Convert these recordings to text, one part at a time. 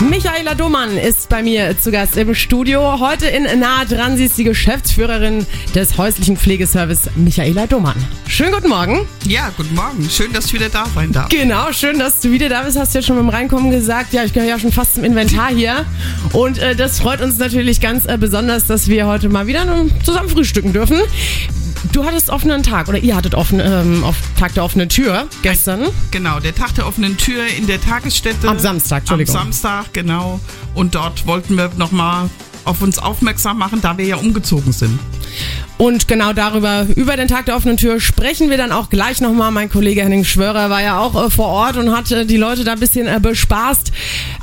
Michaela Domann ist bei mir zu Gast im Studio. Heute in Nahe dran. Sie ist die Geschäftsführerin des häuslichen Pflegeservice Michaela Domann. Schönen guten Morgen. Ja, guten Morgen. Schön, dass ich wieder da sein darf. Genau, schön, dass du wieder da bist. Hast ja schon beim Reinkommen gesagt. Ja, ich gehöre ja schon fast zum Inventar hier. Und äh, das freut uns natürlich ganz äh, besonders, dass wir heute mal wieder zusammen frühstücken dürfen. Du hattest offenen Tag oder ihr hattet offen, ähm, auf Tag der offenen Tür gestern. Genau, der Tag der offenen Tür in der Tagesstätte. Am Samstag, Entschuldigung. Am Samstag, genau. Und dort wollten wir nochmal auf uns aufmerksam machen, da wir ja umgezogen sind. Und genau darüber, über den Tag der offenen Tür, sprechen wir dann auch gleich nochmal. Mein Kollege Henning Schwörer war ja auch äh, vor Ort und hat äh, die Leute da ein bisschen äh, bespaßt.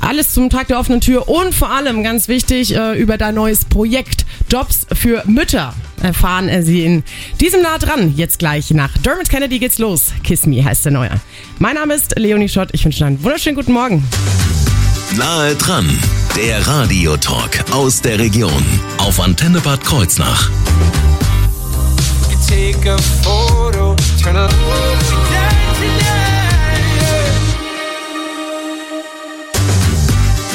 Alles zum Tag der offenen Tür und vor allem, ganz wichtig, äh, über dein neues Projekt Jobs für Mütter erfahren Sie in diesem Nah dran. Jetzt gleich nach Dermot Kennedy geht's los. Kiss Me heißt der neue. Mein Name ist Leonie Schott. Ich wünsche einen wunderschönen guten Morgen. Nahe dran, der Radiotalk aus der Region auf Antenne Bad Kreuznach.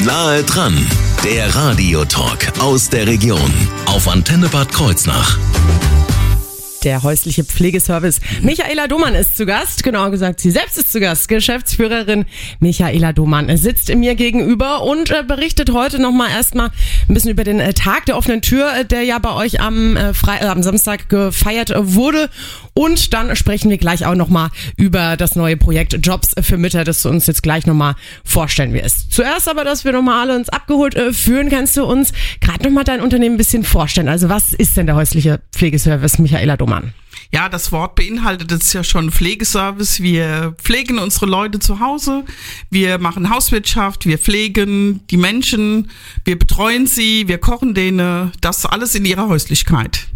Nahe dran, der Radiotalk aus der Region auf Antenne Bad Kreuznach. Der häusliche Pflegeservice. Michaela Domann ist zu Gast. Genauer gesagt, sie selbst ist zu Gast. Geschäftsführerin Michaela Domann sitzt mir gegenüber und äh, berichtet heute nochmal erstmal ein bisschen über den äh, Tag der offenen Tür, äh, der ja bei euch am, Fre am Samstag gefeiert wurde. Und dann sprechen wir gleich auch nochmal über das neue Projekt Jobs für Mütter, das du uns jetzt gleich nochmal vorstellen wirst. Zuerst aber, dass wir nochmal alle uns abgeholt äh, führen, kannst du uns gerade nochmal dein Unternehmen ein bisschen vorstellen. Also was ist denn der häusliche Pflegeservice Michaela Domann? Ja, das Wort beinhaltet jetzt ja schon Pflegeservice. Wir pflegen unsere Leute zu Hause. Wir machen Hauswirtschaft. Wir pflegen die Menschen. Wir betreuen sie. Wir kochen denen. Das alles in ihrer Häuslichkeit.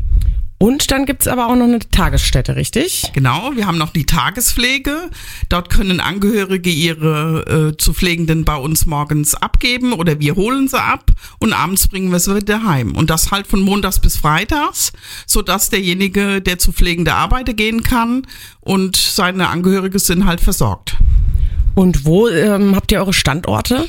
Und dann gibt's aber auch noch eine Tagesstätte, richtig? Genau, wir haben noch die Tagespflege. Dort können Angehörige ihre äh, zu Pflegenden bei uns morgens abgeben oder wir holen sie ab und abends bringen wir sie wieder heim. Und das halt von montags bis freitags, sodass derjenige, der zu Pflegende arbeiten gehen kann und seine Angehörige sind halt versorgt. Und wo ähm, habt ihr eure Standorte?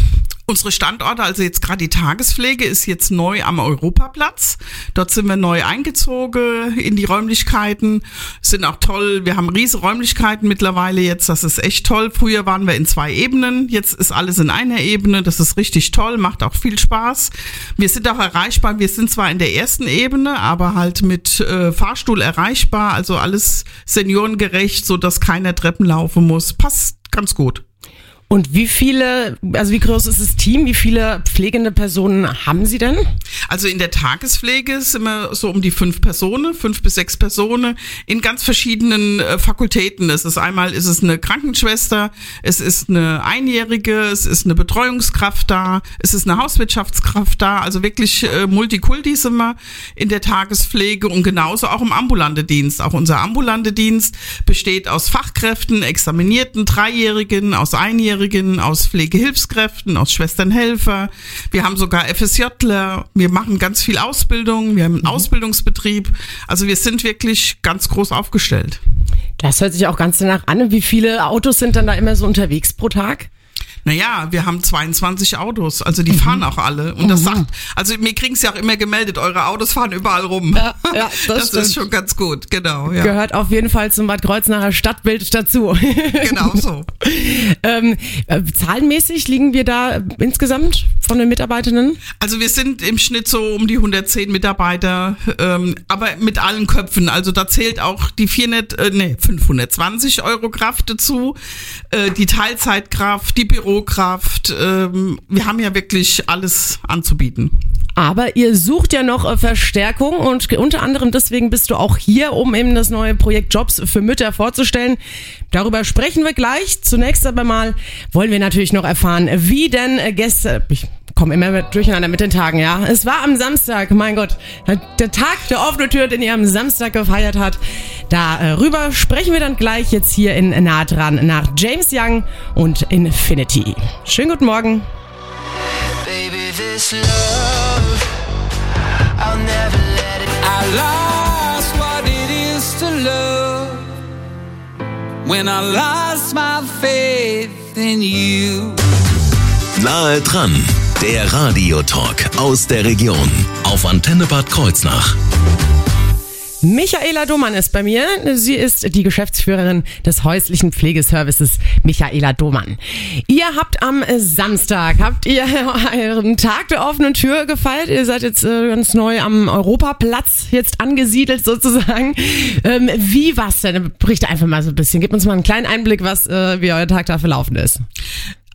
Unsere Standorte, also jetzt gerade die Tagespflege, ist jetzt neu am Europaplatz. Dort sind wir neu eingezogen in die Räumlichkeiten. Sind auch toll. Wir haben riesige Räumlichkeiten mittlerweile jetzt. Das ist echt toll. Früher waren wir in zwei Ebenen. Jetzt ist alles in einer Ebene. Das ist richtig toll. Macht auch viel Spaß. Wir sind auch erreichbar. Wir sind zwar in der ersten Ebene, aber halt mit äh, Fahrstuhl erreichbar. Also alles seniorengerecht, so dass keiner Treppen laufen muss. Passt ganz gut. Und wie viele, also wie groß ist das Team? Wie viele pflegende Personen haben Sie denn? Also in der Tagespflege sind wir so um die fünf Personen, fünf bis sechs Personen in ganz verschiedenen äh, Fakultäten. Es ist einmal ist es eine Krankenschwester, es ist eine Einjährige, es ist eine Betreuungskraft da, es ist eine Hauswirtschaftskraft da. Also wirklich äh, Multikulti sind wir in der Tagespflege und genauso auch im ambulante Dienst. Auch unser ambulante Dienst besteht aus Fachkräften, Examinierten, Dreijährigen, aus Einjährigen Angehörigen, aus Pflegehilfskräften, aus Schwesternhelfer. Wir haben sogar FSJler. Wir machen ganz viel Ausbildung. Wir haben einen mhm. Ausbildungsbetrieb. Also wir sind wirklich ganz groß aufgestellt. Das hört sich auch ganz danach an. Wie viele Autos sind dann da immer so unterwegs pro Tag? Naja, wir haben 22 Autos, also die mhm. fahren auch alle. Und das mhm. sagt, also mir kriegen sie auch immer gemeldet, eure Autos fahren überall rum. Ja, ja das, das ist schon ganz gut, genau. Ja. Gehört auf jeden Fall zum Bad Kreuznacher Stadtbild dazu. Genau so. ähm, äh, zahlenmäßig liegen wir da insgesamt von den Mitarbeitenden? Also wir sind im Schnitt so um die 110 Mitarbeiter, ähm, aber mit allen Köpfen. Also da zählt auch die 400, äh, nee, 520 Euro Kraft dazu, äh, die Teilzeitkraft, die Büro Bürokraft. Ähm, wir haben ja wirklich alles anzubieten. Aber ihr sucht ja noch äh, Verstärkung und unter anderem deswegen bist du auch hier, um eben das neue Projekt Jobs für Mütter vorzustellen. Darüber sprechen wir gleich. Zunächst aber mal wollen wir natürlich noch erfahren, wie denn äh, gestern, ich komme immer mit durcheinander mit den Tagen, ja. Es war am Samstag, mein Gott, der Tag der offenen Tür, den ihr am Samstag gefeiert habt. Darüber sprechen wir dann gleich jetzt hier in Nah dran nach James Young und Infinity. Schönen guten Morgen. Baby, this love, I'll never let it. I lost what it is to love when I lost my faith in you. Nahe dran, der Radiotalk aus der Region auf Antenne Bad Kreuznach. Michaela Domann ist bei mir. Sie ist die Geschäftsführerin des häuslichen Pflegeservices Michaela Domann. Ihr habt am Samstag, habt ihr euren Tag der offenen Tür gefeiert. Ihr seid jetzt äh, ganz neu am Europaplatz jetzt angesiedelt sozusagen. Ähm, wie war's denn? Berichte einfach mal so ein bisschen. Gebt uns mal einen kleinen Einblick, was, äh, wie euer Tag da verlaufen ist.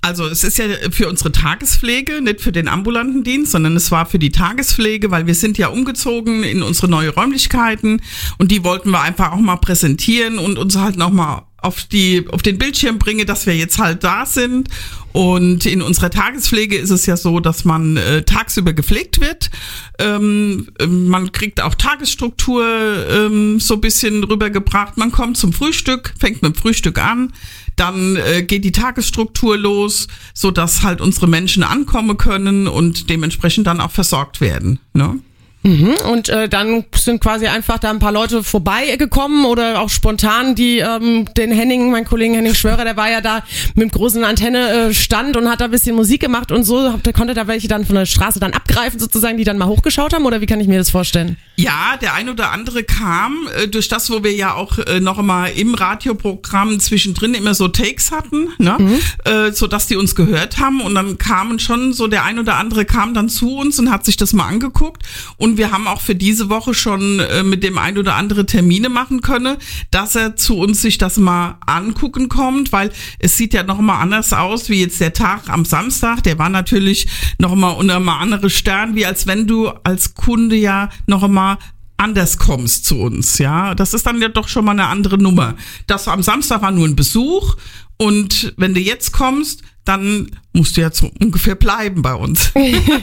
Also es ist ja für unsere Tagespflege, nicht für den ambulanten Dienst, sondern es war für die Tagespflege, weil wir sind ja umgezogen in unsere neue Räumlichkeiten und die wollten wir einfach auch mal präsentieren und uns halt nochmal auf die auf den Bildschirm bringe, dass wir jetzt halt da sind und in unserer Tagespflege ist es ja so, dass man äh, tagsüber gepflegt wird. Ähm, man kriegt auch Tagesstruktur ähm, so bisschen rübergebracht. Man kommt zum Frühstück, fängt mit dem Frühstück an, dann äh, geht die Tagesstruktur los, so dass halt unsere Menschen ankommen können und dementsprechend dann auch versorgt werden. Ne? Mhm, und äh, dann sind quasi einfach da ein paar Leute vorbeigekommen oder auch spontan, die ähm, den Henning, mein Kollegen Henning Schwörer, der war ja da mit dem großen Antenne äh, stand und hat da ein bisschen Musik gemacht und so. Habt, konnte da welche dann von der Straße dann abgreifen sozusagen, die dann mal hochgeschaut haben oder wie kann ich mir das vorstellen? Ja, der ein oder andere kam äh, durch das, wo wir ja auch äh, noch mal im Radioprogramm zwischendrin immer so Takes hatten, ne? Mhm. Äh, so dass die uns gehört haben und dann kamen schon so der ein oder andere kam dann zu uns und hat sich das mal angeguckt und wir haben auch für diese Woche schon äh, mit dem ein oder andere Termine machen können, dass er zu uns sich das mal angucken kommt, weil es sieht ja noch mal anders aus wie jetzt der Tag am Samstag. Der war natürlich noch mal unter mal andere Stern, wie als wenn du als Kunde ja noch mal anders kommst zu uns, ja. Das ist dann ja doch schon mal eine andere Nummer. Das am Samstag war nur ein Besuch und wenn du jetzt kommst, dann musst du jetzt ungefähr bleiben bei uns.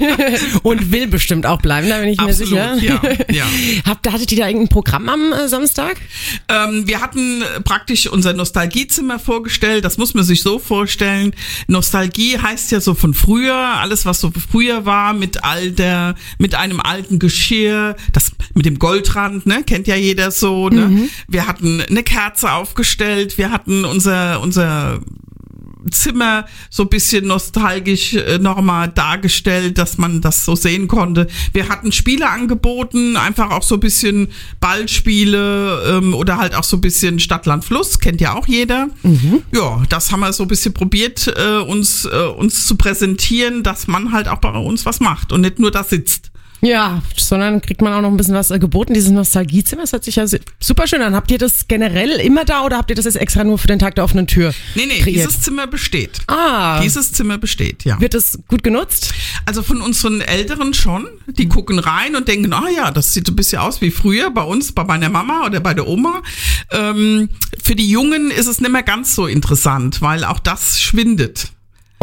und will bestimmt auch bleiben, da bin ich Absolut, mir sicher. Ja, ja. Habt, hattet ihr da irgendein Programm am äh, Samstag? Ähm, wir hatten praktisch unser Nostalgiezimmer vorgestellt. Das muss man sich so vorstellen. Nostalgie heißt ja so von früher, alles was so früher war, mit all der, mit einem alten Geschirr, das mit dem Goldrand, ne, kennt ja jeder so. Ne? Mhm. Wir hatten eine Kerze aufgestellt. Wir hatten unser unser Zimmer so ein bisschen nostalgisch äh, nochmal dargestellt, dass man das so sehen konnte. Wir hatten Spiele angeboten, einfach auch so ein bisschen Ballspiele ähm, oder halt auch so ein bisschen Stadtland Fluss, kennt ja auch jeder. Mhm. Ja, das haben wir so ein bisschen probiert, äh, uns, äh, uns zu präsentieren, dass man halt auch bei uns was macht und nicht nur da sitzt. Ja, sondern kriegt man auch noch ein bisschen was äh, geboten. Dieses Nostalgiezimmer, das hört sich ja super schön an. Habt ihr das generell immer da oder habt ihr das jetzt extra nur für den Tag der offenen Tür? Nee, nee, kreiert? dieses Zimmer besteht. Ah. Dieses Zimmer besteht, ja. Wird es gut genutzt? Also von unseren Älteren schon. Die mhm. gucken rein und denken, ah ja, das sieht ein bisschen aus wie früher bei uns, bei meiner Mama oder bei der Oma. Ähm, für die Jungen ist es nicht mehr ganz so interessant, weil auch das schwindet.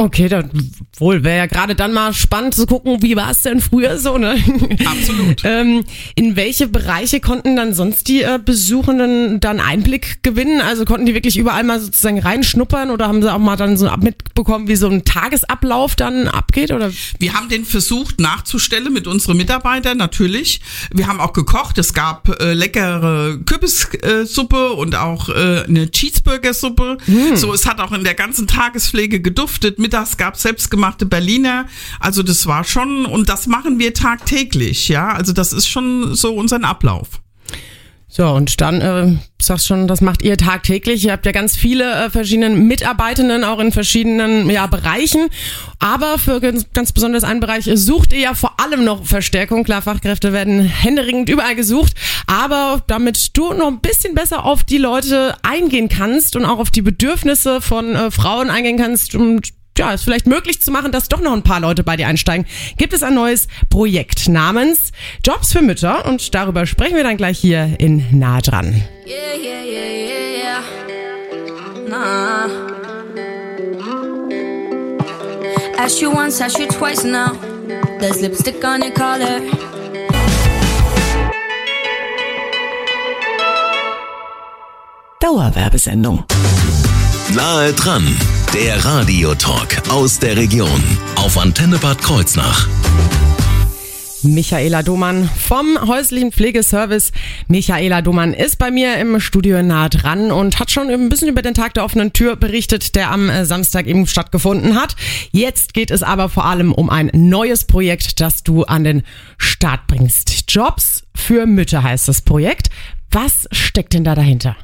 Okay, dann wohl wäre ja gerade dann mal spannend zu gucken, wie war es denn früher so, ne? Absolut. ähm, in welche Bereiche konnten dann sonst die äh, Besuchenden dann Einblick gewinnen? Also konnten die wirklich überall mal sozusagen reinschnuppern oder haben sie auch mal dann so mitbekommen, wie so ein Tagesablauf dann abgeht? Oder? Wir haben den versucht nachzustellen mit unseren Mitarbeitern, natürlich. Wir haben auch gekocht. Es gab äh, leckere Kürbissuppe und auch äh, eine Cheeseburger-Suppe. Mm. So, es hat auch in der ganzen Tagespflege geduftet mittags gab selbstgemachte Berliner. Also das war schon, und das machen wir tagtäglich, ja. Also das ist schon so unser Ablauf. So, und dann, äh, sagst schon, das macht ihr tagtäglich. Ihr habt ja ganz viele äh, verschiedene Mitarbeitenden, auch in verschiedenen ja, Bereichen. Aber für ganz, ganz besonders einen Bereich sucht ihr ja vor allem noch Verstärkung. Klar, Fachkräfte werden händeringend überall gesucht. Aber damit du noch ein bisschen besser auf die Leute eingehen kannst und auch auf die Bedürfnisse von äh, Frauen eingehen kannst und ja, es vielleicht möglich zu machen, dass doch noch ein paar Leute bei dir einsteigen, gibt es ein neues Projekt namens Jobs für Mütter und darüber sprechen wir dann gleich hier in Nah dran. Yeah, yeah, yeah, yeah, nah. Ask you once, ask you twice now. There's lipstick on your collar. Dauerwerbesendung. Nahe dran, der Radiotalk aus der Region auf Antenne Bad Kreuznach. Michaela Domann vom häuslichen Pflegeservice. Michaela Domann ist bei mir im Studio nah dran und hat schon ein bisschen über den Tag der offenen Tür berichtet, der am äh, Samstag eben stattgefunden hat. Jetzt geht es aber vor allem um ein neues Projekt, das du an den Start bringst. Jobs für Mütter heißt das Projekt. Was steckt denn da dahinter?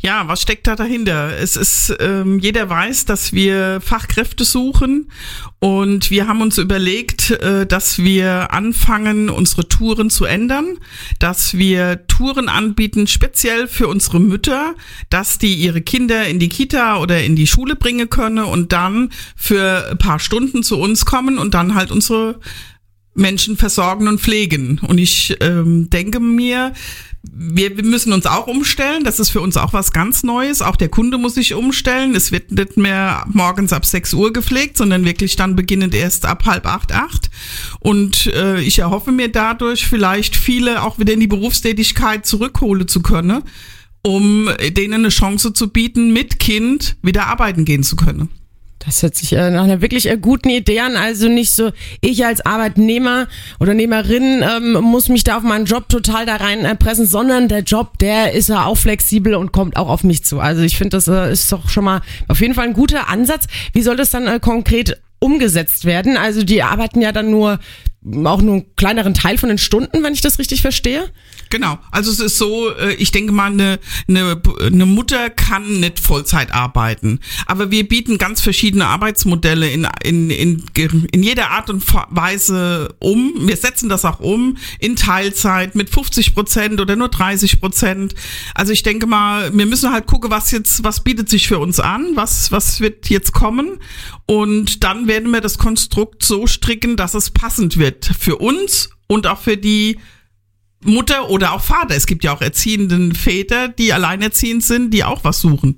Ja, was steckt da dahinter? Es ist, ähm, jeder weiß, dass wir Fachkräfte suchen und wir haben uns überlegt, äh, dass wir anfangen, unsere Touren zu ändern, dass wir Touren anbieten, speziell für unsere Mütter, dass die ihre Kinder in die Kita oder in die Schule bringen können und dann für ein paar Stunden zu uns kommen und dann halt unsere Menschen versorgen und pflegen. Und ich ähm, denke mir, wir, müssen uns auch umstellen. Das ist für uns auch was ganz Neues. Auch der Kunde muss sich umstellen. Es wird nicht mehr morgens ab 6 Uhr gepflegt, sondern wirklich dann beginnend erst ab halb acht, acht. Und äh, ich erhoffe mir dadurch vielleicht viele auch wieder in die Berufstätigkeit zurückholen zu können, um denen eine Chance zu bieten, mit Kind wieder arbeiten gehen zu können. Das hört sich äh, nach einer wirklich äh, guten Idee an. Also nicht so, ich als Arbeitnehmer oder Nehmerin ähm, muss mich da auf meinen Job total da rein äh, sondern der Job, der ist ja auch flexibel und kommt auch auf mich zu. Also ich finde, das äh, ist doch schon mal auf jeden Fall ein guter Ansatz. Wie soll das dann konkret umgesetzt werden? Also die arbeiten ja dann nur auch nur einen kleineren Teil von den Stunden, wenn ich das richtig verstehe. Genau. Also es ist so, äh, ich denke mal, eine, eine, eine Mutter kann nicht Vollzeit arbeiten. Aber wir bieten ganz verschiedene Arbeitsmodelle in, in, in, in jeder Art und Weise um. Wir setzen das auch um in Teilzeit mit 50 Prozent oder nur 30 Prozent. Also ich denke mal, wir müssen halt gucken, was jetzt, was bietet sich für uns an, was, was wird jetzt kommen. Und dann werden wir das Konstrukt so stricken, dass es passend wird für uns und auch für die Mutter oder auch Vater. Es gibt ja auch erziehenden Väter, die alleinerziehend sind, die auch was suchen.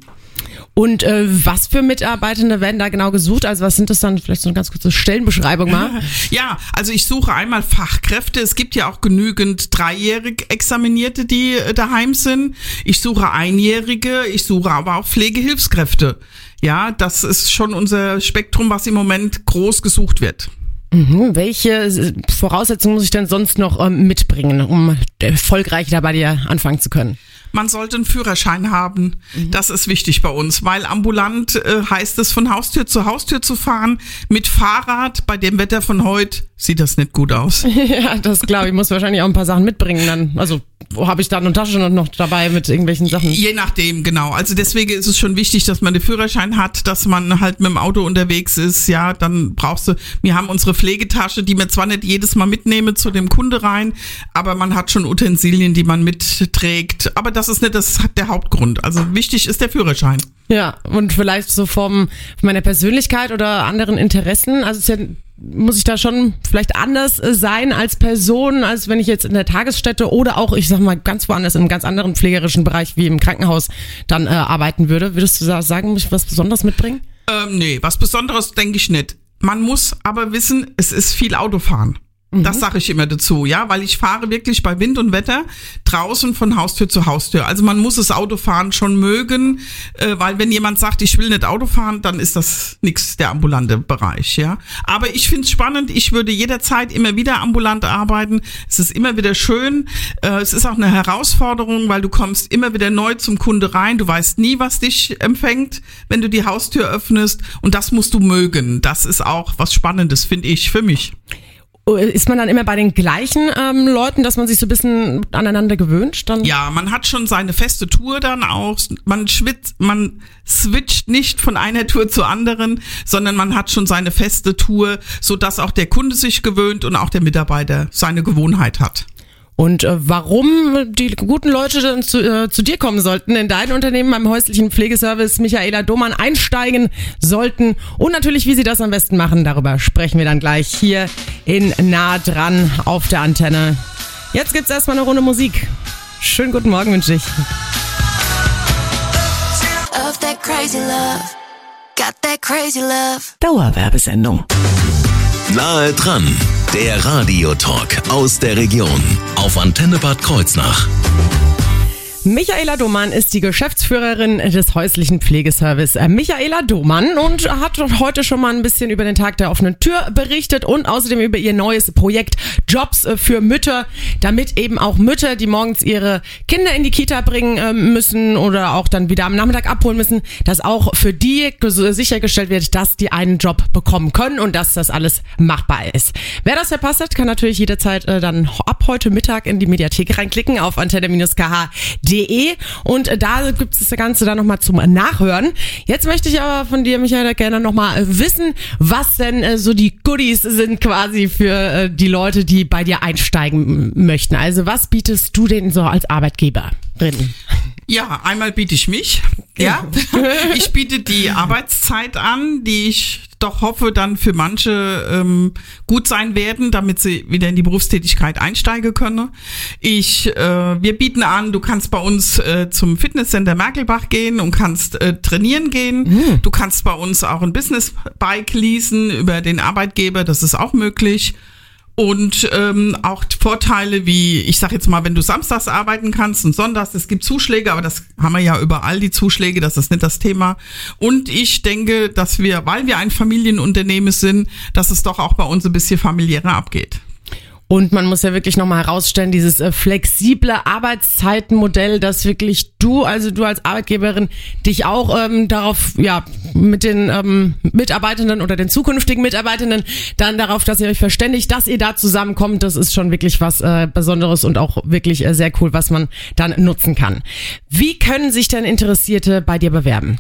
Und äh, was für Mitarbeitende werden da genau gesucht? Also was sind das dann? Vielleicht so eine ganz kurze Stellenbeschreibung mal. Ja, also ich suche einmal Fachkräfte. Es gibt ja auch genügend dreijährig Examinierte, die äh, daheim sind. Ich suche Einjährige. Ich suche aber auch Pflegehilfskräfte. Ja, das ist schon unser Spektrum, was im Moment groß gesucht wird. Mhm. Welche Voraussetzungen muss ich denn sonst noch ähm, mitbringen, um erfolgreich da bei dir anfangen zu können? Man sollte einen Führerschein haben. Mhm. Das ist wichtig bei uns, weil ambulant äh, heißt es, von Haustür zu Haustür zu fahren. Mit Fahrrad bei dem Wetter von heute sieht das nicht gut aus. ja, das glaube ich. Muss wahrscheinlich auch ein paar Sachen mitbringen dann. Also habe ich da eine Tasche noch dabei mit irgendwelchen Sachen? Je nachdem, genau. Also deswegen ist es schon wichtig, dass man den Führerschein hat, dass man halt mit dem Auto unterwegs ist. Ja, dann brauchst du, wir haben unsere Pflegetasche, die wir zwar nicht jedes Mal mitnehmen zu dem Kunde rein, aber man hat schon Utensilien, die man mitträgt. Aber das ist nicht das, der Hauptgrund. Also wichtig ist der Führerschein. Ja, und vielleicht so vom, von meiner Persönlichkeit oder anderen Interessen. Also es ist ja muss ich da schon vielleicht anders äh, sein als Person, als wenn ich jetzt in der Tagesstätte oder auch, ich sag mal, ganz woanders in einem ganz anderen pflegerischen Bereich wie im Krankenhaus dann äh, arbeiten würde. Würdest du da sagen, muss ich was Besonderes mitbringen? Ähm, nee, was Besonderes denke ich nicht. Man muss aber wissen, es ist viel Autofahren. Das mhm. sage ich immer dazu, ja, weil ich fahre wirklich bei Wind und Wetter draußen von Haustür zu Haustür. Also man muss das Autofahren schon mögen, äh, weil wenn jemand sagt, ich will nicht Auto fahren, dann ist das nichts der ambulante Bereich, ja. Aber ich finde es spannend. Ich würde jederzeit immer wieder ambulant arbeiten. Es ist immer wieder schön. Äh, es ist auch eine Herausforderung, weil du kommst immer wieder neu zum Kunde rein. Du weißt nie, was dich empfängt, wenn du die Haustür öffnest. Und das musst du mögen. Das ist auch was Spannendes, finde ich, für mich. Ist man dann immer bei den gleichen ähm, Leuten, dass man sich so ein bisschen aneinander gewöhnt? Dann? Ja, man hat schon seine feste Tour dann auch. Man schwitzt, man switcht nicht von einer Tour zur anderen, sondern man hat schon seine feste Tour, so dass auch der Kunde sich gewöhnt und auch der Mitarbeiter seine Gewohnheit hat. Und äh, warum die guten Leute dann zu, äh, zu dir kommen sollten, in dein Unternehmen beim häuslichen Pflegeservice Michaela Domann einsteigen sollten und natürlich, wie sie das am besten machen, darüber sprechen wir dann gleich hier in Nah dran auf der Antenne. Jetzt gibt's erstmal eine Runde Musik. Schönen guten Morgen wünsche ich. Dauerwerbesendung. Nahe dran, der Radiotalk aus der Region auf Antenne Bad Kreuznach. Michaela Domann ist die Geschäftsführerin des häuslichen Pflegeservice äh, Michaela Domann und hat heute schon mal ein bisschen über den Tag der offenen Tür berichtet und außerdem über ihr neues Projekt Jobs äh, für Mütter, damit eben auch Mütter, die morgens ihre Kinder in die Kita bringen äh, müssen oder auch dann wieder am Nachmittag abholen müssen, dass auch für die sichergestellt wird, dass die einen Job bekommen können und dass das alles machbar ist. Wer das verpasst hat, kann natürlich jederzeit dann ab heute Mittag in die Mediathek reinklicken auf antenne-kh www.ftf.de und da gibt es das Ganze dann nochmal zum Nachhören. Jetzt möchte ich aber von dir, Michael, gerne nochmal wissen, was denn äh, so die Goodies sind quasi für äh, die Leute, die bei dir einsteigen möchten. Also was bietest du denen so als Arbeitgeberin? Ja, einmal biete ich mich. Ja, ich biete die Arbeitszeit an, die ich doch hoffe, dann für manche ähm, gut sein werden, damit sie wieder in die Berufstätigkeit einsteigen können. Ich, äh, wir bieten an, du kannst bei uns äh, zum Fitnesscenter Merkelbach gehen und kannst äh, trainieren gehen. Mhm. Du kannst bei uns auch ein Business Bike leasen über den Arbeitgeber, das ist auch möglich und ähm, auch Vorteile wie, ich sag jetzt mal, wenn du samstags arbeiten kannst und sonntags, es gibt Zuschläge, aber das haben wir ja überall, die Zuschläge, das ist nicht das Thema. Und ich denke, dass wir, weil wir ein Familienunternehmen sind, dass es doch auch bei uns ein bisschen familiärer abgeht. Und man muss ja wirklich nochmal herausstellen, dieses äh, flexible Arbeitszeitenmodell, dass wirklich du, also du als Arbeitgeberin, dich auch ähm, darauf, ja, mit den ähm, Mitarbeitenden oder den zukünftigen Mitarbeitenden dann darauf, dass ihr euch verständigt, dass ihr da zusammenkommt, das ist schon wirklich was äh, Besonderes und auch wirklich äh, sehr cool, was man dann nutzen kann. Wie können sich denn Interessierte bei dir bewerben?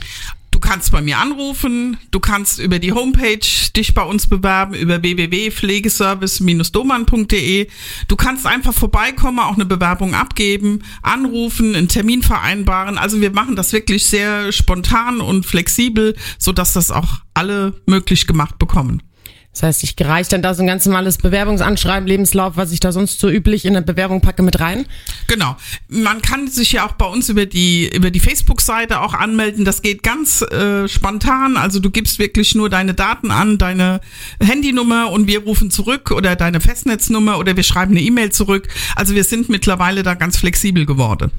Du kannst bei mir anrufen, du kannst über die Homepage dich bei uns bewerben, über www.pflegeservice-doman.de. Du kannst einfach vorbeikommen, auch eine Bewerbung abgeben, anrufen, einen Termin vereinbaren. Also wir machen das wirklich sehr spontan und flexibel, so dass das auch alle möglich gemacht bekommen. Das heißt, ich reiche dann da so ein ganz normales Bewerbungsanschreiben, Lebenslauf, was ich da sonst so üblich in der Bewerbung packe, mit rein? Genau. Man kann sich ja auch bei uns über die, über die Facebook-Seite auch anmelden. Das geht ganz äh, spontan. Also du gibst wirklich nur deine Daten an, deine Handynummer und wir rufen zurück oder deine Festnetznummer oder wir schreiben eine E-Mail zurück. Also wir sind mittlerweile da ganz flexibel geworden.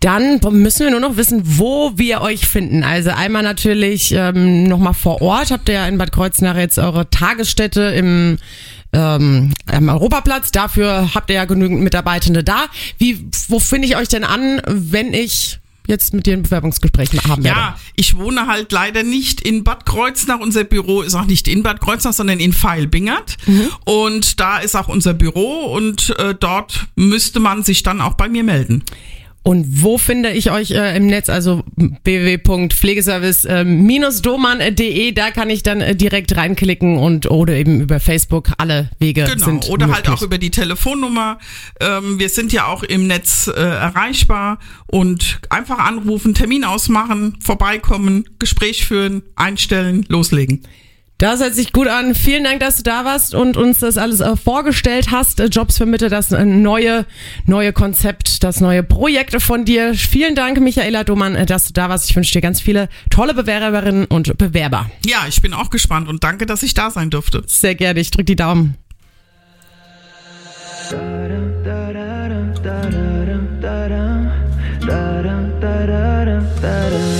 Dann müssen wir nur noch wissen, wo wir euch finden. Also einmal natürlich ähm, nochmal vor Ort. Habt ihr ja in Bad Kreuznach jetzt eure Tagesstätte im ähm, am Europaplatz. Dafür habt ihr ja genügend Mitarbeitende da. Wie, wo finde ich euch denn an, wenn ich jetzt mit dir ein Bewerbungsgespräch haben werde. Ja, ich wohne halt leider nicht in Bad Kreuznach. Unser Büro ist auch nicht in Bad Kreuznach, sondern in Feilbingert. Mhm. Und da ist auch unser Büro und äh, dort müsste man sich dann auch bei mir melden. Und wo finde ich euch äh, im Netz? Also www.pflegeservice-doman.de, da kann ich dann äh, direkt reinklicken und oder eben über Facebook alle Wege genau, sind oder möglich. halt auch über die Telefonnummer. Ähm, wir sind ja auch im Netz äh, erreichbar und einfach anrufen, Termin ausmachen, vorbeikommen, Gespräch führen, einstellen, loslegen. Das hört sich gut an. Vielen Dank, dass du da warst und uns das alles äh, vorgestellt hast. Äh, Jobs vermittelt das äh, neue, neue Konzept, das neue Projekt von dir. Vielen Dank, Michaela Domann, dass du da warst. Ich wünsche dir ganz viele tolle Bewerberinnen und Bewerber. Ja, ich bin auch gespannt und danke, dass ich da sein durfte. Sehr gerne. Ich drücke die Daumen. Da-dum, da-dum, da-dum,